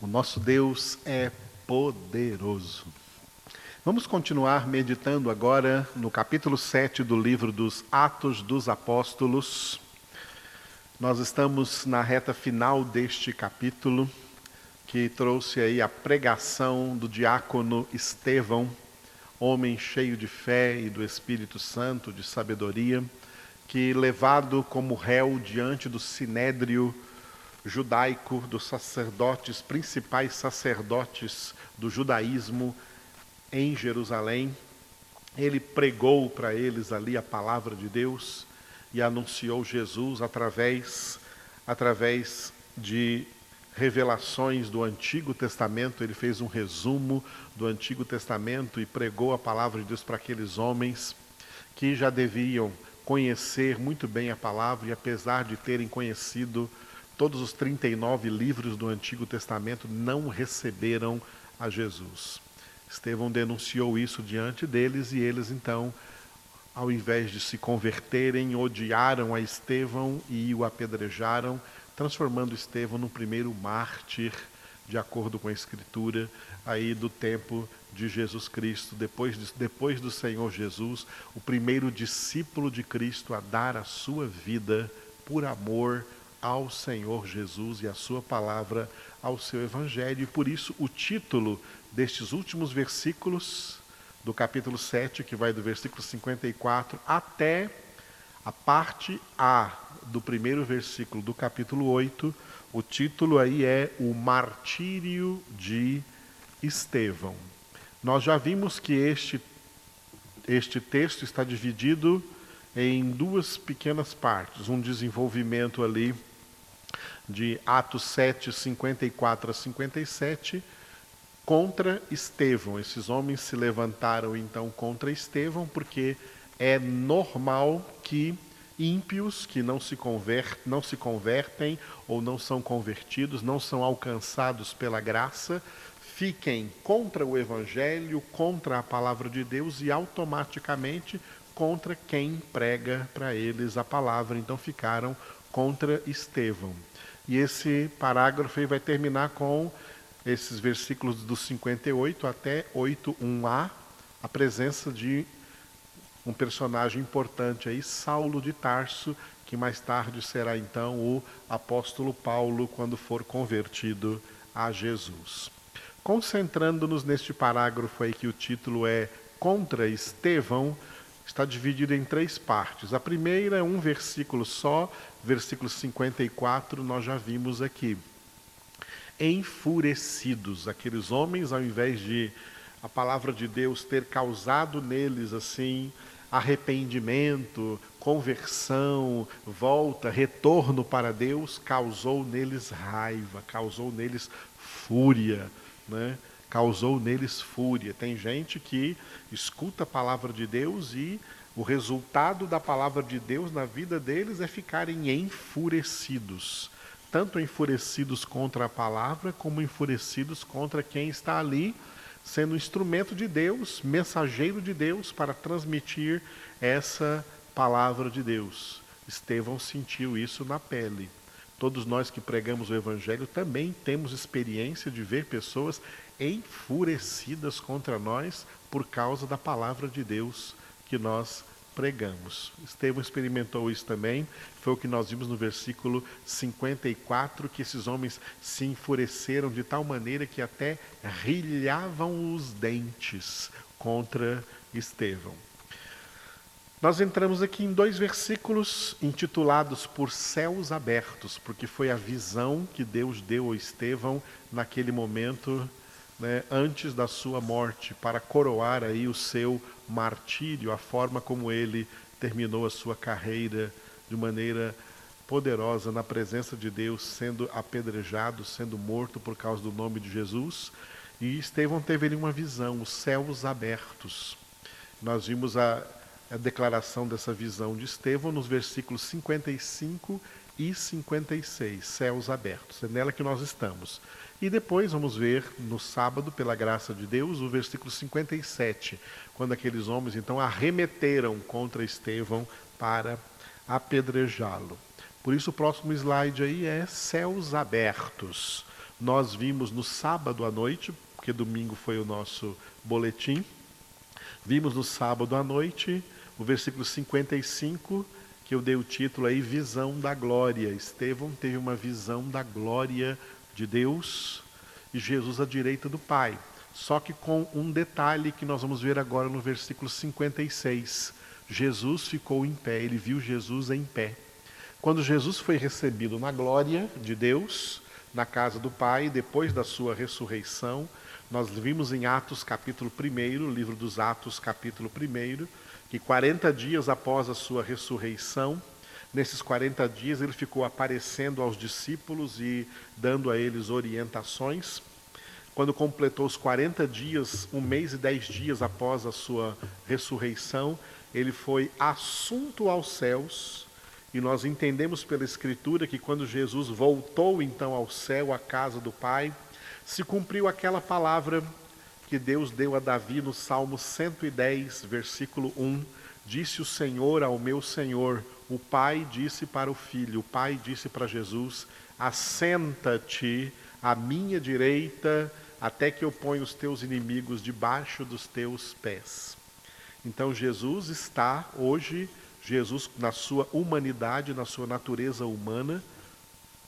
O nosso Deus é poderoso. Vamos continuar meditando agora no capítulo 7 do livro dos Atos dos Apóstolos. Nós estamos na reta final deste capítulo, que trouxe aí a pregação do diácono Estevão, homem cheio de fé e do Espírito Santo, de sabedoria, que levado como réu diante do sinédrio judaico, dos sacerdotes, principais sacerdotes do judaísmo em Jerusalém. Ele pregou para eles ali a palavra de Deus e anunciou Jesus através, através de revelações do Antigo Testamento. Ele fez um resumo do Antigo Testamento e pregou a palavra de Deus para aqueles homens que já deviam conhecer muito bem a palavra e, apesar de terem conhecido todos os 39 livros do Antigo Testamento não receberam a Jesus. Estevão denunciou isso diante deles e eles então, ao invés de se converterem, odiaram a Estevão e o apedrejaram, transformando Estevão no primeiro mártir, de acordo com a Escritura, aí do tempo de Jesus Cristo, depois, de, depois do Senhor Jesus, o primeiro discípulo de Cristo a dar a sua vida por amor ao Senhor Jesus e a sua palavra, ao seu evangelho. E por isso o título destes últimos versículos do capítulo 7, que vai do versículo 54 até a parte A do primeiro versículo do capítulo 8, o título aí é O Martírio de Estevão. Nós já vimos que este, este texto está dividido em duas pequenas partes, um desenvolvimento ali de Atos 7, 54 a 57, contra Estevão. Esses homens se levantaram então contra Estevão, porque é normal que ímpios que não se, não se convertem ou não são convertidos, não são alcançados pela graça, fiquem contra o Evangelho, contra a palavra de Deus e automaticamente contra quem prega para eles a palavra. Então ficaram contra Estevão. E esse parágrafo vai terminar com esses versículos do 58 até 8.1a, a presença de um personagem importante aí, Saulo de Tarso, que mais tarde será então o apóstolo Paulo quando for convertido a Jesus. Concentrando-nos neste parágrafo aí que o título é Contra Estevão, está dividido em três partes. A primeira é um versículo só, versículo 54, nós já vimos aqui. Enfurecidos, aqueles homens, ao invés de a palavra de Deus ter causado neles assim arrependimento, conversão, volta, retorno para Deus, causou neles raiva, causou neles fúria, né? Causou neles fúria. Tem gente que escuta a palavra de Deus e o resultado da palavra de Deus na vida deles é ficarem enfurecidos. Tanto enfurecidos contra a palavra, como enfurecidos contra quem está ali sendo instrumento de Deus, mensageiro de Deus para transmitir essa palavra de Deus. Estevão sentiu isso na pele. Todos nós que pregamos o Evangelho também temos experiência de ver pessoas enfurecidas contra nós por causa da palavra de Deus que nós pregamos. Estevão experimentou isso também, foi o que nós vimos no versículo 54, que esses homens se enfureceram de tal maneira que até rilhavam os dentes contra Estevão. Nós entramos aqui em dois versículos intitulados por céus abertos, porque foi a visão que Deus deu a Estevão naquele momento né, antes da sua morte, para coroar aí o seu martírio, a forma como ele terminou a sua carreira de maneira poderosa na presença de Deus, sendo apedrejado, sendo morto por causa do nome de Jesus. E Estevão teve ali uma visão, os céus abertos. Nós vimos a, a declaração dessa visão de Estevão nos versículos 55 e 56, céus abertos. É nela que nós estamos. E depois vamos ver no sábado, pela graça de Deus, o versículo 57, quando aqueles homens então arremeteram contra Estevão para apedrejá-lo. Por isso o próximo slide aí é céus abertos. Nós vimos no sábado à noite, porque domingo foi o nosso boletim. Vimos no sábado à noite o versículo 55, que eu dei o título aí, Visão da Glória. Estevão teve uma visão da glória de Deus e Jesus à direita do Pai. Só que com um detalhe que nós vamos ver agora no versículo 56. Jesus ficou em pé, ele viu Jesus em pé. Quando Jesus foi recebido na glória de Deus, na casa do Pai, depois da sua ressurreição, nós vimos em Atos capítulo 1, livro dos Atos capítulo 1, que 40 dias após a sua ressurreição, nesses 40 dias ele ficou aparecendo aos discípulos e dando a eles orientações. Quando completou os 40 dias, um mês e dez dias após a sua ressurreição, ele foi assunto aos céus. E nós entendemos pela Escritura que quando Jesus voltou então ao céu, à casa do Pai, se cumpriu aquela palavra que Deus deu a Davi no Salmo 110, versículo 1. Disse o Senhor ao meu Senhor, o Pai disse para o Filho, o Pai disse para Jesus: Assenta-te à minha direita até que eu ponha os teus inimigos debaixo dos teus pés. Então Jesus está hoje, Jesus na sua humanidade, na sua natureza humana,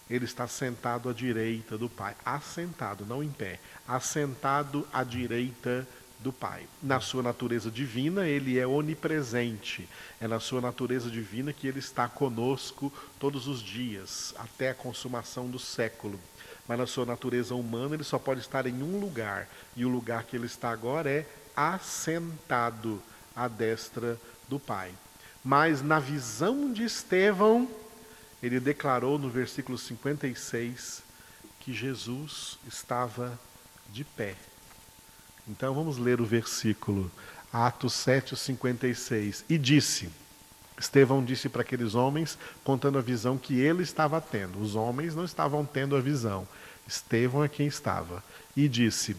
ele está sentado à direita do Pai, assentado, não em pé, assentado à direita do Pai. Na sua natureza divina, ele é onipresente. É na sua natureza divina que ele está conosco todos os dias, até a consumação do século mas na sua natureza humana ele só pode estar em um lugar, e o lugar que ele está agora é assentado à destra do Pai. Mas na visão de Estevão, ele declarou no versículo 56 que Jesus estava de pé. Então vamos ler o versículo, Atos 7, 56. E disse: Estevão disse para aqueles homens, contando a visão que ele estava tendo. Os homens não estavam tendo a visão. Estevão é quem estava. E disse: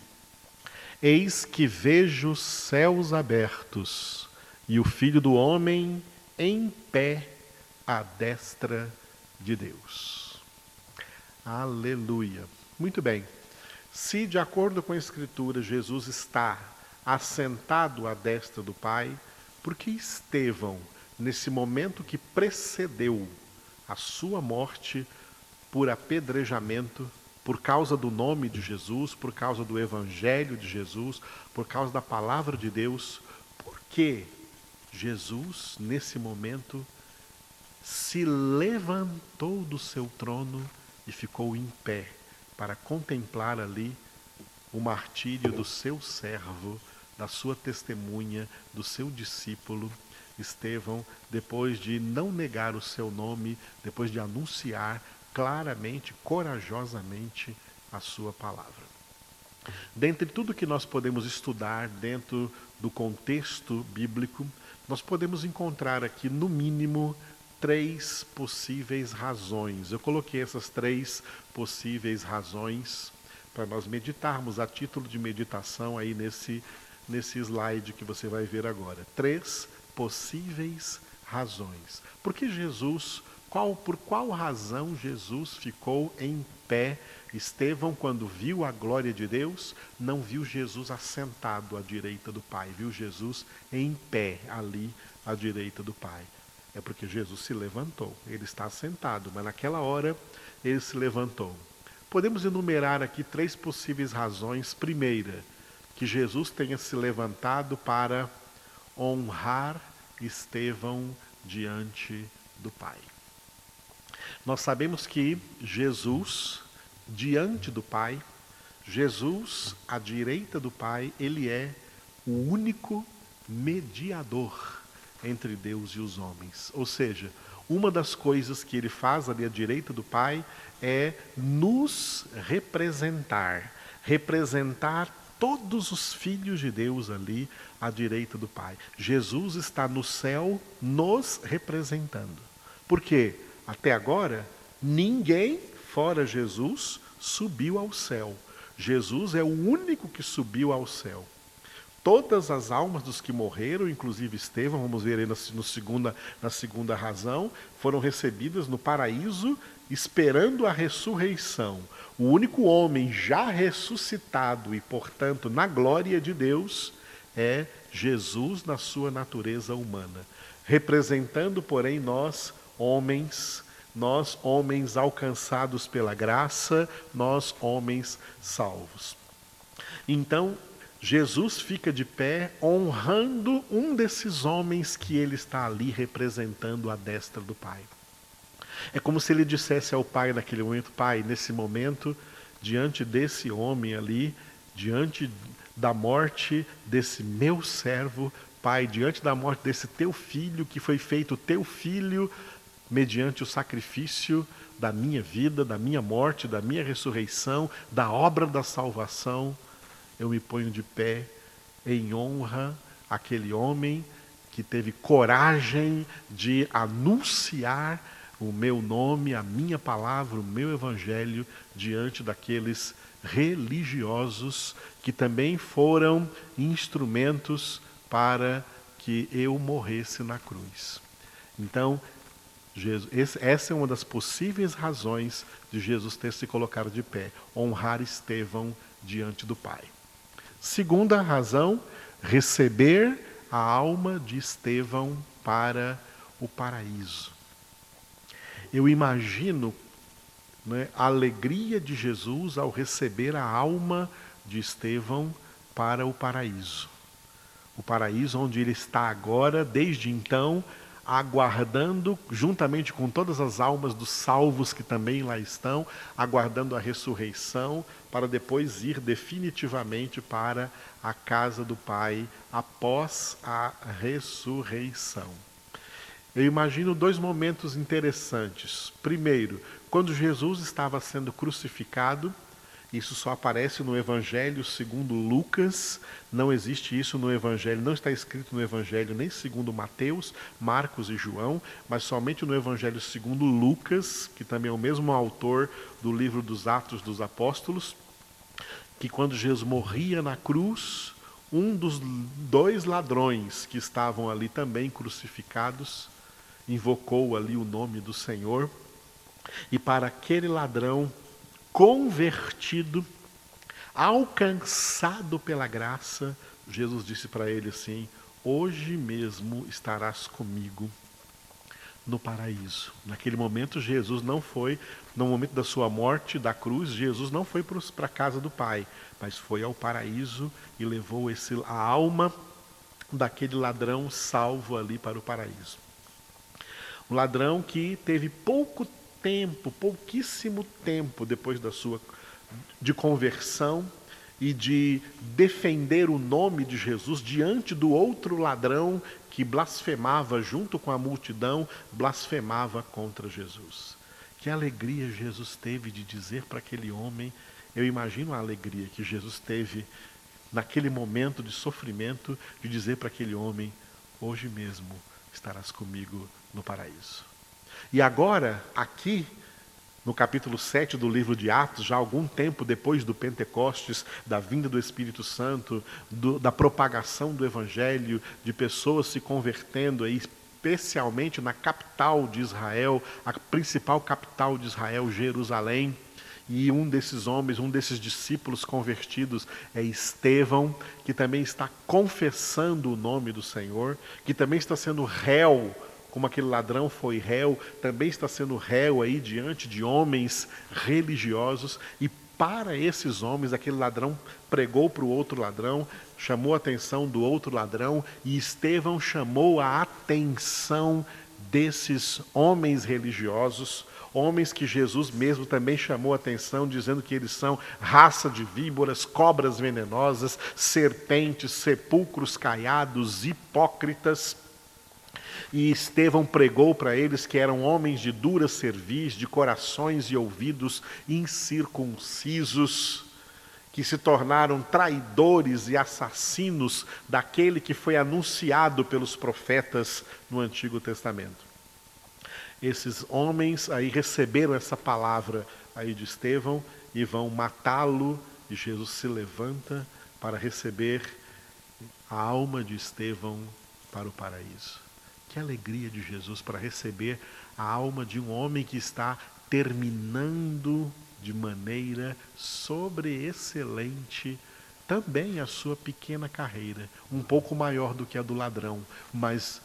Eis que vejo os céus abertos e o filho do homem em pé à destra de Deus. Aleluia. Muito bem. Se, de acordo com a Escritura, Jesus está assentado à destra do Pai, por que Estevão nesse momento que precedeu a sua morte por apedrejamento, por causa do nome de Jesus, por causa do evangelho de Jesus, por causa da palavra de Deus, porque Jesus, nesse momento, se levantou do seu trono e ficou em pé para contemplar ali o martírio do seu servo, da sua testemunha, do seu discípulo Estevão, depois de não negar o seu nome, depois de anunciar claramente, corajosamente a sua palavra. Dentre tudo que nós podemos estudar dentro do contexto bíblico, nós podemos encontrar aqui, no mínimo, três possíveis razões. Eu coloquei essas três possíveis razões para nós meditarmos a título de meditação aí nesse, nesse slide que você vai ver agora. Três possíveis razões. Porque Jesus, qual, por qual razão Jesus ficou em pé? Estevão, quando viu a glória de Deus, não viu Jesus assentado à direita do Pai, viu Jesus em pé ali à direita do Pai. É porque Jesus se levantou, ele está sentado, mas naquela hora ele se levantou. Podemos enumerar aqui três possíveis razões. Primeira, que Jesus tenha se levantado para honrar Estevão diante do Pai. Nós sabemos que Jesus, diante do Pai, Jesus à direita do Pai, ele é o único mediador entre Deus e os homens. Ou seja, uma das coisas que ele faz ali à direita do Pai é nos representar, representar todos os filhos de Deus ali à direita do Pai. Jesus está no céu nos representando. Porque até agora ninguém fora Jesus subiu ao céu. Jesus é o único que subiu ao céu. Todas as almas dos que morreram, inclusive Estevão, vamos ver aí na, no segunda, na segunda razão, foram recebidas no paraíso, esperando a ressurreição. O único homem já ressuscitado e, portanto, na glória de Deus é Jesus na sua natureza humana, representando, porém, nós, homens, nós, homens alcançados pela graça, nós, homens salvos. Então, Jesus fica de pé honrando um desses homens que ele está ali representando à destra do Pai. É como se ele dissesse ao Pai naquele momento: Pai, nesse momento, diante desse homem ali, diante da morte desse meu servo, Pai, diante da morte desse teu filho, que foi feito teu filho mediante o sacrifício da minha vida, da minha morte, da minha ressurreição, da obra da salvação eu me ponho de pé em honra àquele homem que teve coragem de anunciar o meu nome, a minha palavra, o meu evangelho diante daqueles religiosos que também foram instrumentos para que eu morresse na cruz. Então, Jesus, essa é uma das possíveis razões de Jesus ter se colocado de pé, honrar Estevão diante do Pai. Segunda razão, receber a alma de Estevão para o paraíso. Eu imagino né, a alegria de Jesus ao receber a alma de Estevão para o paraíso. O paraíso onde ele está agora, desde então, aguardando, juntamente com todas as almas dos salvos que também lá estão, aguardando a ressurreição, para depois ir definitivamente para a casa do Pai após a ressurreição. Eu imagino dois momentos interessantes. Primeiro, quando Jesus estava sendo crucificado, isso só aparece no Evangelho segundo Lucas, não existe isso no Evangelho, não está escrito no Evangelho nem segundo Mateus, Marcos e João, mas somente no Evangelho segundo Lucas, que também é o mesmo autor do livro dos Atos dos Apóstolos, que quando Jesus morria na cruz, um dos dois ladrões que estavam ali também crucificados invocou ali o nome do Senhor, e para aquele ladrão convertido, alcançado pela graça, Jesus disse para ele assim: Hoje mesmo estarás comigo no paraíso. Naquele momento, Jesus não foi, no momento da sua morte, da cruz, Jesus não foi para a casa do Pai, mas foi ao paraíso e levou esse, a alma daquele ladrão salvo ali para o paraíso. Um ladrão que teve pouco tempo, pouquíssimo tempo depois da sua de conversão e de defender o nome de Jesus diante do outro ladrão que blasfemava junto com a multidão, blasfemava contra Jesus. Que alegria Jesus teve de dizer para aquele homem, eu imagino a alegria que Jesus teve naquele momento de sofrimento, de dizer para aquele homem: hoje mesmo estarás comigo no paraíso. E agora, aqui, no capítulo 7 do livro de Atos, já algum tempo depois do Pentecostes, da vinda do Espírito Santo, do, da propagação do Evangelho, de pessoas se convertendo aí, especialmente na capital de Israel, a principal capital de Israel, Jerusalém. E um desses homens, um desses discípulos convertidos é Estevão, que também está confessando o nome do Senhor, que também está sendo réu como aquele ladrão foi réu, também está sendo réu aí diante de homens religiosos e para esses homens, aquele ladrão pregou para o outro ladrão, chamou a atenção do outro ladrão, e Estevão chamou a atenção desses homens religiosos, homens que Jesus mesmo também chamou a atenção, dizendo que eles são raça de víboras, cobras venenosas, serpentes, sepulcros caiados, hipócritas. E Estevão pregou para eles que eram homens de dura cerviz, de corações e ouvidos incircuncisos, que se tornaram traidores e assassinos daquele que foi anunciado pelos profetas no Antigo Testamento. Esses homens aí receberam essa palavra aí de Estevão e vão matá-lo, e Jesus se levanta para receber a alma de Estevão para o paraíso. Que alegria de Jesus para receber a alma de um homem que está terminando de maneira sobreexcelente também a sua pequena carreira, um pouco maior do que a do ladrão, mas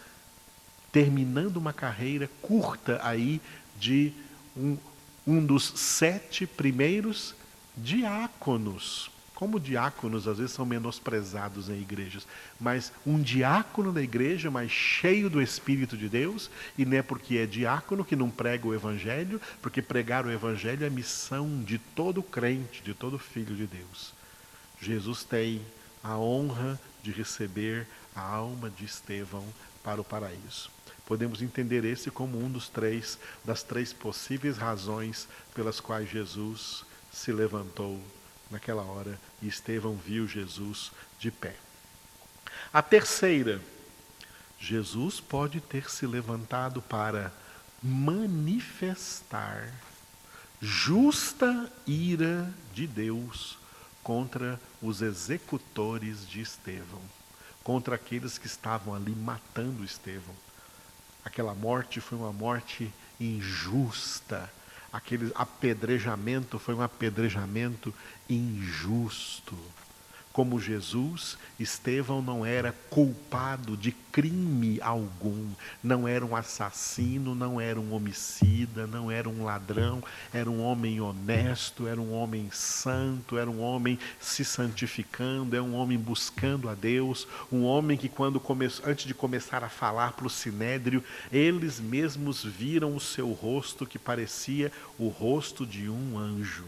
terminando uma carreira curta aí de um, um dos sete primeiros diáconos. Como diáconos às vezes são menosprezados em igrejas, mas um diácono da igreja, mas cheio do Espírito de Deus, e não é porque é diácono que não prega o Evangelho, porque pregar o Evangelho é missão de todo crente, de todo filho de Deus. Jesus tem a honra de receber a alma de Estevão para o paraíso. Podemos entender esse como um dos três das três possíveis razões pelas quais Jesus se levantou naquela hora e Estevão viu Jesus de pé. A terceira, Jesus pode ter se levantado para manifestar justa ira de Deus contra os executores de Estevão, contra aqueles que estavam ali matando Estevão. Aquela morte foi uma morte injusta, aquele apedrejamento foi um apedrejamento injusto. Como Jesus, Estevão não era culpado de crime algum, não era um assassino, não era um homicida, não era um ladrão, era um homem honesto, era um homem santo, era um homem se santificando, é um homem buscando a Deus, um homem que quando antes de começar a falar para o sinédrio, eles mesmos viram o seu rosto que parecia o rosto de um anjo.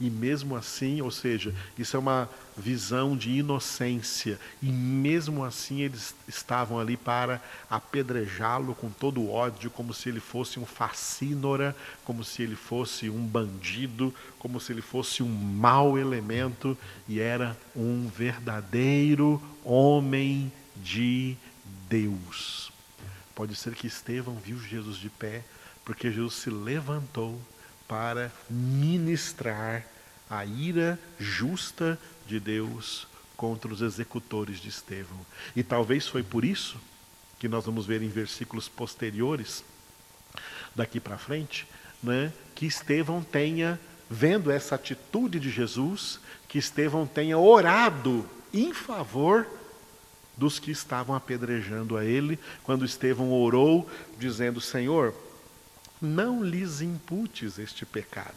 E mesmo assim, ou seja, isso é uma visão de inocência, e mesmo assim eles estavam ali para apedrejá-lo com todo o ódio, como se ele fosse um facínora, como se ele fosse um bandido, como se ele fosse um mau elemento, e era um verdadeiro homem de Deus. Pode ser que Estevão viu Jesus de pé, porque Jesus se levantou para ministrar a ira justa de Deus contra os executores de Estevão. E talvez foi por isso que nós vamos ver em versículos posteriores, daqui para frente, né, que Estevão tenha, vendo essa atitude de Jesus, que Estevão tenha orado em favor dos que estavam apedrejando a ele, quando Estevão orou, dizendo: Senhor, não lhes imputes este pecado.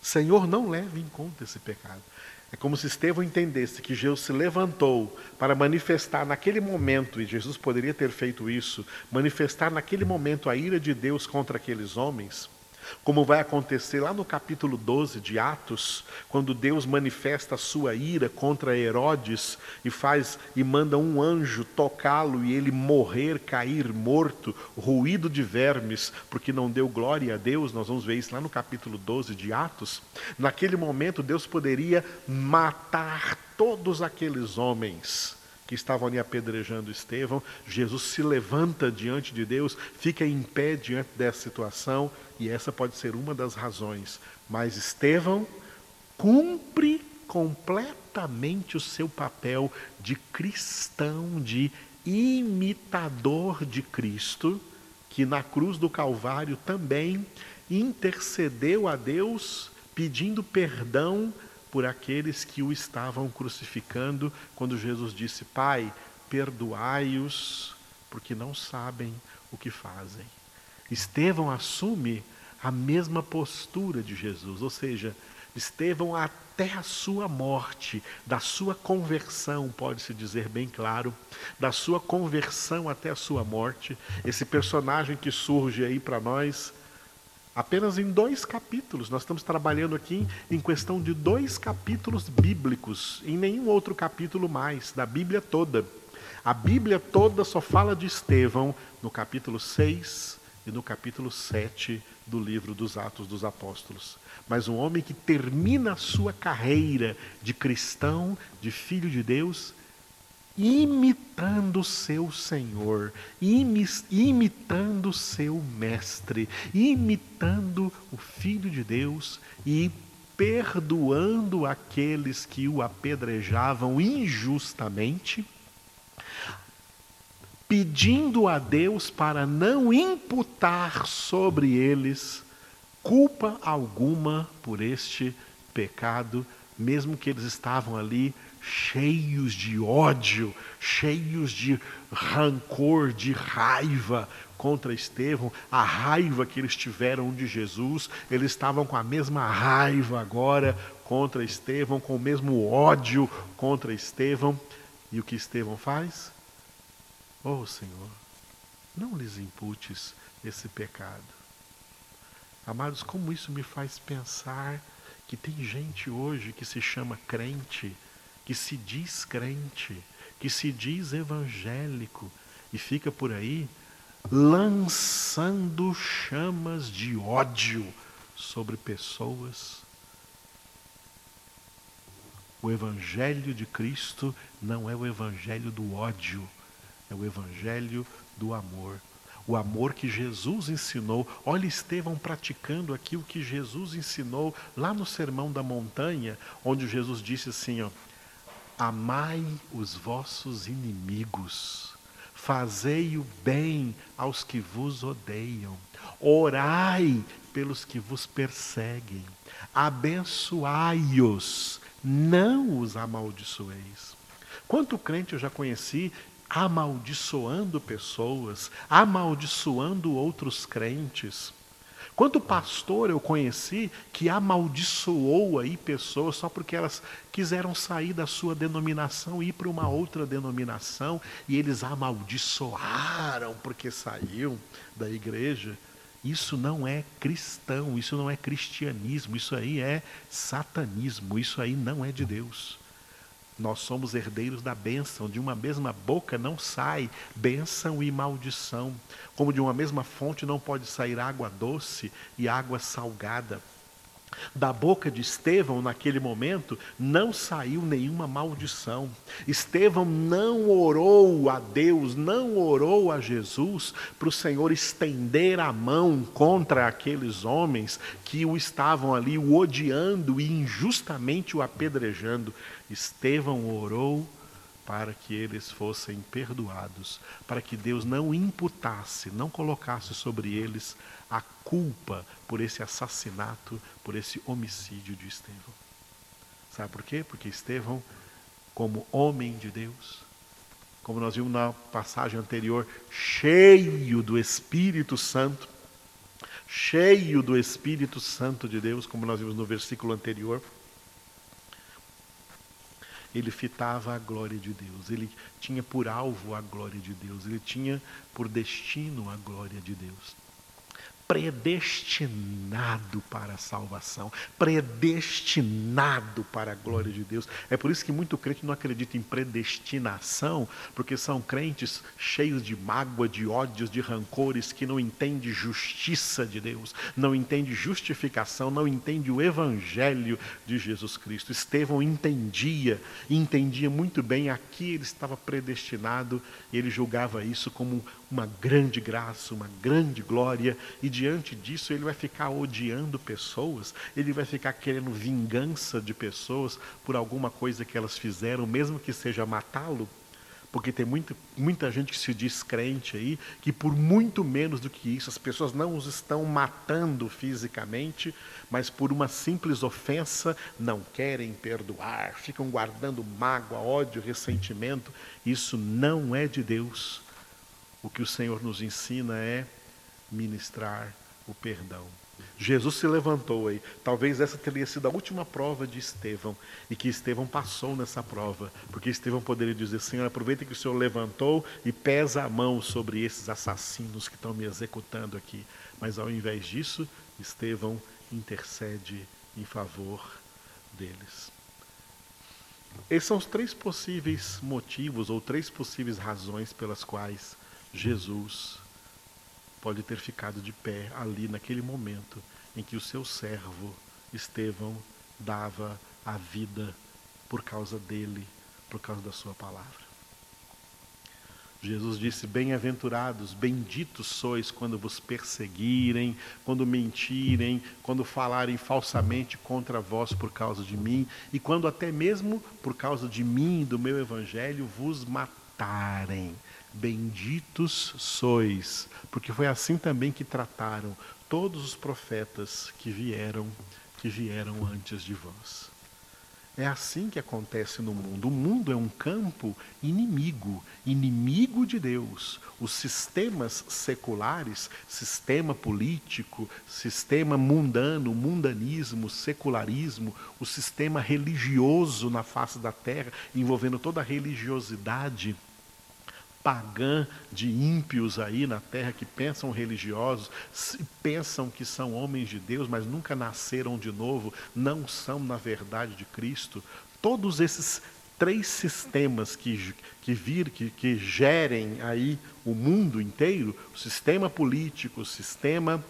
Senhor, não leve em conta esse pecado. É como se Estevão entendesse que Jesus se levantou para manifestar naquele momento, e Jesus poderia ter feito isso, manifestar naquele momento a ira de Deus contra aqueles homens como vai acontecer lá no capítulo 12 de Atos, quando Deus manifesta a sua ira contra Herodes e faz e manda um anjo tocá-lo e ele morrer, cair morto, ruído de vermes, porque não deu glória a Deus. Nós vamos ver isso lá no capítulo 12 de Atos. Naquele momento Deus poderia matar todos aqueles homens que estavam ali apedrejando Estevão. Jesus se levanta diante de Deus, fica em pé diante dessa situação, e essa pode ser uma das razões. Mas Estevão cumpre completamente o seu papel de cristão, de imitador de Cristo, que na cruz do Calvário também intercedeu a Deus pedindo perdão por aqueles que o estavam crucificando, quando Jesus disse: Pai, perdoai-os, porque não sabem o que fazem. Estevão assume a mesma postura de Jesus, ou seja, Estevão, até a sua morte, da sua conversão, pode-se dizer bem claro, da sua conversão até a sua morte, esse personagem que surge aí para nós Apenas em dois capítulos, nós estamos trabalhando aqui em questão de dois capítulos bíblicos, em nenhum outro capítulo mais, da Bíblia toda. A Bíblia toda só fala de Estevão no capítulo 6 e no capítulo 7 do livro dos Atos dos Apóstolos. Mas um homem que termina a sua carreira de cristão, de filho de Deus, imitando seu Senhor, imitando seu Mestre, imitando o Filho de Deus e perdoando aqueles que o apedrejavam injustamente, pedindo a Deus para não imputar sobre eles culpa alguma por este pecado, mesmo que eles estavam ali cheios de ódio, cheios de rancor, de raiva contra Estevão, a raiva que eles tiveram de Jesus, eles estavam com a mesma raiva agora contra Estevão, com o mesmo ódio contra Estevão. E o que Estevão faz? Oh Senhor, não lhes imputes esse pecado. Amados, como isso me faz pensar que tem gente hoje que se chama crente, que se diz crente, que se diz evangélico e fica por aí lançando chamas de ódio sobre pessoas. O Evangelho de Cristo não é o Evangelho do ódio, é o Evangelho do amor. O amor que Jesus ensinou. Olha Estevão praticando aqui o que Jesus ensinou lá no Sermão da Montanha, onde Jesus disse assim: ó, Amai os vossos inimigos. Fazei o bem aos que vos odeiam, orai pelos que vos perseguem, abençoai-os, não os amaldiçoeis. Quanto crente eu já conheci amaldiçoando pessoas, amaldiçoando outros crentes, Quanto pastor eu conheci que amaldiçoou aí pessoas só porque elas quiseram sair da sua denominação e ir para uma outra denominação e eles amaldiçoaram porque saíram da igreja. Isso não é cristão, isso não é cristianismo, isso aí é satanismo, isso aí não é de Deus. Nós somos herdeiros da bênção, de uma mesma boca não sai bênção e maldição. Como de uma mesma fonte não pode sair água doce e água salgada. Da boca de Estevão, naquele momento, não saiu nenhuma maldição. Estevão não orou a Deus, não orou a Jesus para o Senhor estender a mão contra aqueles homens que o estavam ali o odiando e injustamente o apedrejando. Estevão orou para que eles fossem perdoados, para que Deus não imputasse, não colocasse sobre eles a culpa por esse assassinato, por esse homicídio de Estevão. Sabe por quê? Porque Estevão, como homem de Deus, como nós vimos na passagem anterior, cheio do Espírito Santo, cheio do Espírito Santo de Deus, como nós vimos no versículo anterior, ele fitava a glória de Deus, ele tinha por alvo a glória de Deus, ele tinha por destino a glória de Deus predestinado para a salvação, predestinado para a glória de Deus. É por isso que muito crente não acredita em predestinação, porque são crentes cheios de mágoa, de ódios, de rancores, que não entendem justiça de Deus, não entendem justificação, não entendem o evangelho de Jesus Cristo. Estevão entendia, entendia muito bem aqui ele estava predestinado, e ele julgava isso como uma grande graça, uma grande glória, e diante disso ele vai ficar odiando pessoas, ele vai ficar querendo vingança de pessoas por alguma coisa que elas fizeram, mesmo que seja matá-lo. Porque tem muito, muita gente que se diz crente aí, que por muito menos do que isso, as pessoas não os estão matando fisicamente, mas por uma simples ofensa não querem perdoar, ficam guardando mágoa, ódio, ressentimento. Isso não é de Deus o que o Senhor nos ensina é ministrar o perdão. Jesus se levantou aí. Talvez essa teria sido a última prova de Estevão e que Estevão passou nessa prova, porque Estevão poderia dizer: Senhor, aproveita que o Senhor levantou e pesa a mão sobre esses assassinos que estão me executando aqui. Mas ao invés disso, Estevão intercede em favor deles. Esses são os três possíveis motivos ou três possíveis razões pelas quais Jesus pode ter ficado de pé ali naquele momento em que o seu servo Estevão dava a vida por causa dele, por causa da sua palavra. Jesus disse: Bem-aventurados, benditos sois quando vos perseguirem, quando mentirem, quando falarem falsamente contra vós por causa de mim, e quando até mesmo por causa de mim, do meu evangelho, vos matarem. Benditos sois, porque foi assim também que trataram todos os profetas que vieram, que vieram antes de vós. É assim que acontece no mundo. O mundo é um campo inimigo, inimigo de Deus. Os sistemas seculares, sistema político, sistema mundano, mundanismo, secularismo, o sistema religioso na face da terra, envolvendo toda a religiosidade pagã de ímpios aí na terra que pensam religiosos, pensam que são homens de Deus, mas nunca nasceram de novo, não são na verdade de Cristo. Todos esses três sistemas que, que vir, que, que gerem aí o mundo inteiro, o sistema político, o sistema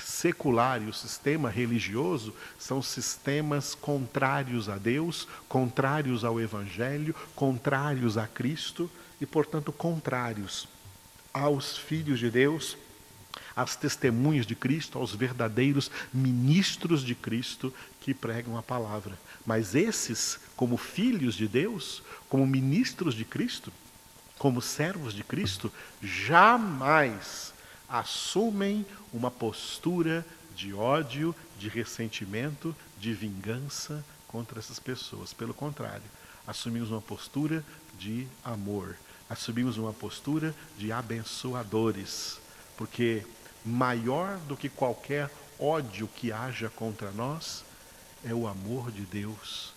secular e o sistema religioso são sistemas contrários a Deus, contrários ao Evangelho, contrários a Cristo e, portanto, contrários aos filhos de Deus, às testemunhas de Cristo, aos verdadeiros ministros de Cristo que pregam a palavra. Mas esses, como filhos de Deus, como ministros de Cristo, como servos de Cristo, jamais assumem uma postura de ódio, de ressentimento, de vingança contra essas pessoas. Pelo contrário, assumimos uma postura de amor, assumimos uma postura de abençoadores, porque maior do que qualquer ódio que haja contra nós é o amor de Deus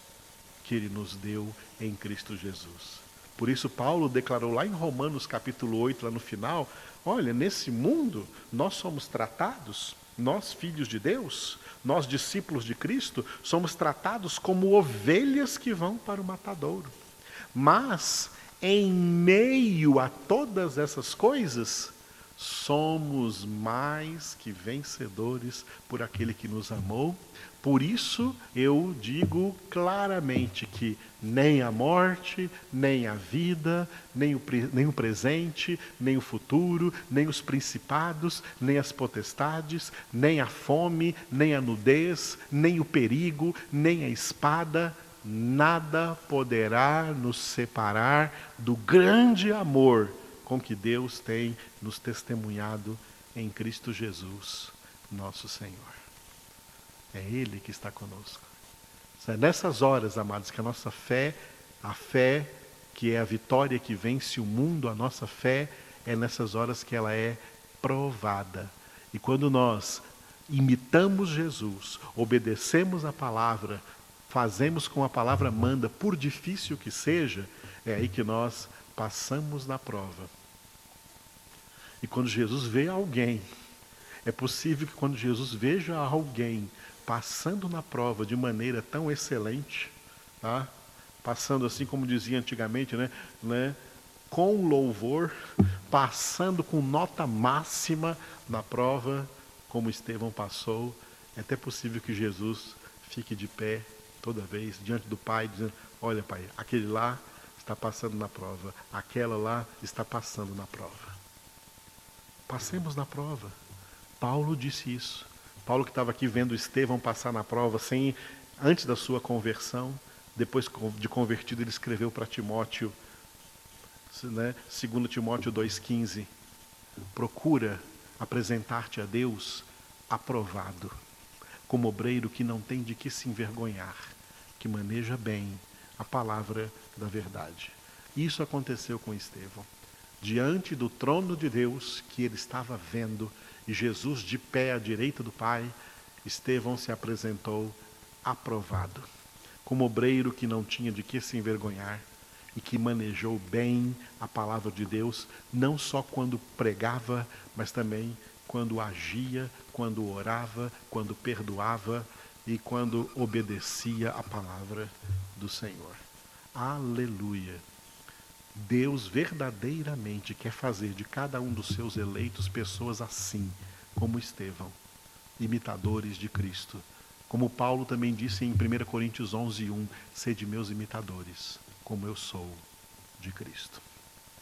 que ele nos deu em Cristo Jesus. Por isso Paulo declarou lá em Romanos capítulo 8, lá no final, olha, nesse mundo nós somos tratados, nós filhos de Deus, nós discípulos de Cristo, somos tratados como ovelhas que vão para o matadouro. Mas em meio a todas essas coisas, somos mais que vencedores por aquele que nos amou. Por isso eu digo claramente que nem a morte, nem a vida, nem o, nem o presente, nem o futuro, nem os principados, nem as potestades, nem a fome, nem a nudez, nem o perigo, nem a espada, nada poderá nos separar do grande amor com que Deus tem nos testemunhado em Cristo Jesus, nosso Senhor. É Ele que está conosco. É nessas horas, amados, que a nossa fé, a fé que é a vitória que vence o mundo, a nossa fé, é nessas horas que ela é provada. E quando nós imitamos Jesus, obedecemos a palavra, fazemos como a palavra manda, por difícil que seja, é aí que nós passamos na prova. E quando Jesus vê alguém, é possível que quando Jesus veja alguém passando na prova de maneira tão excelente, tá? passando assim como dizia antigamente, né? né? com louvor, passando com nota máxima na prova, como Estevão passou, é até possível que Jesus fique de pé toda vez diante do Pai, dizendo: Olha, Pai, aquele lá está passando na prova, aquela lá está passando na prova. Passemos na prova. Paulo disse isso. Paulo que estava aqui vendo Estevão passar na prova sem antes da sua conversão, depois de convertido ele escreveu para Timóteo, né, 2 Timóteo 2,15, procura apresentar-te a Deus aprovado, como obreiro que não tem de que se envergonhar, que maneja bem a palavra da verdade. Isso aconteceu com Estevão. Diante do trono de Deus que ele estava vendo, e Jesus de pé à direita do Pai, Estevão se apresentou aprovado, como obreiro que não tinha de que se envergonhar e que manejou bem a palavra de Deus, não só quando pregava, mas também quando agia, quando orava, quando perdoava e quando obedecia a palavra do Senhor. Aleluia! Deus verdadeiramente quer fazer de cada um dos seus eleitos pessoas assim, como Estevão, imitadores de Cristo. Como Paulo também disse em 1 Coríntios 11, 1, sede meus imitadores, como eu sou de Cristo.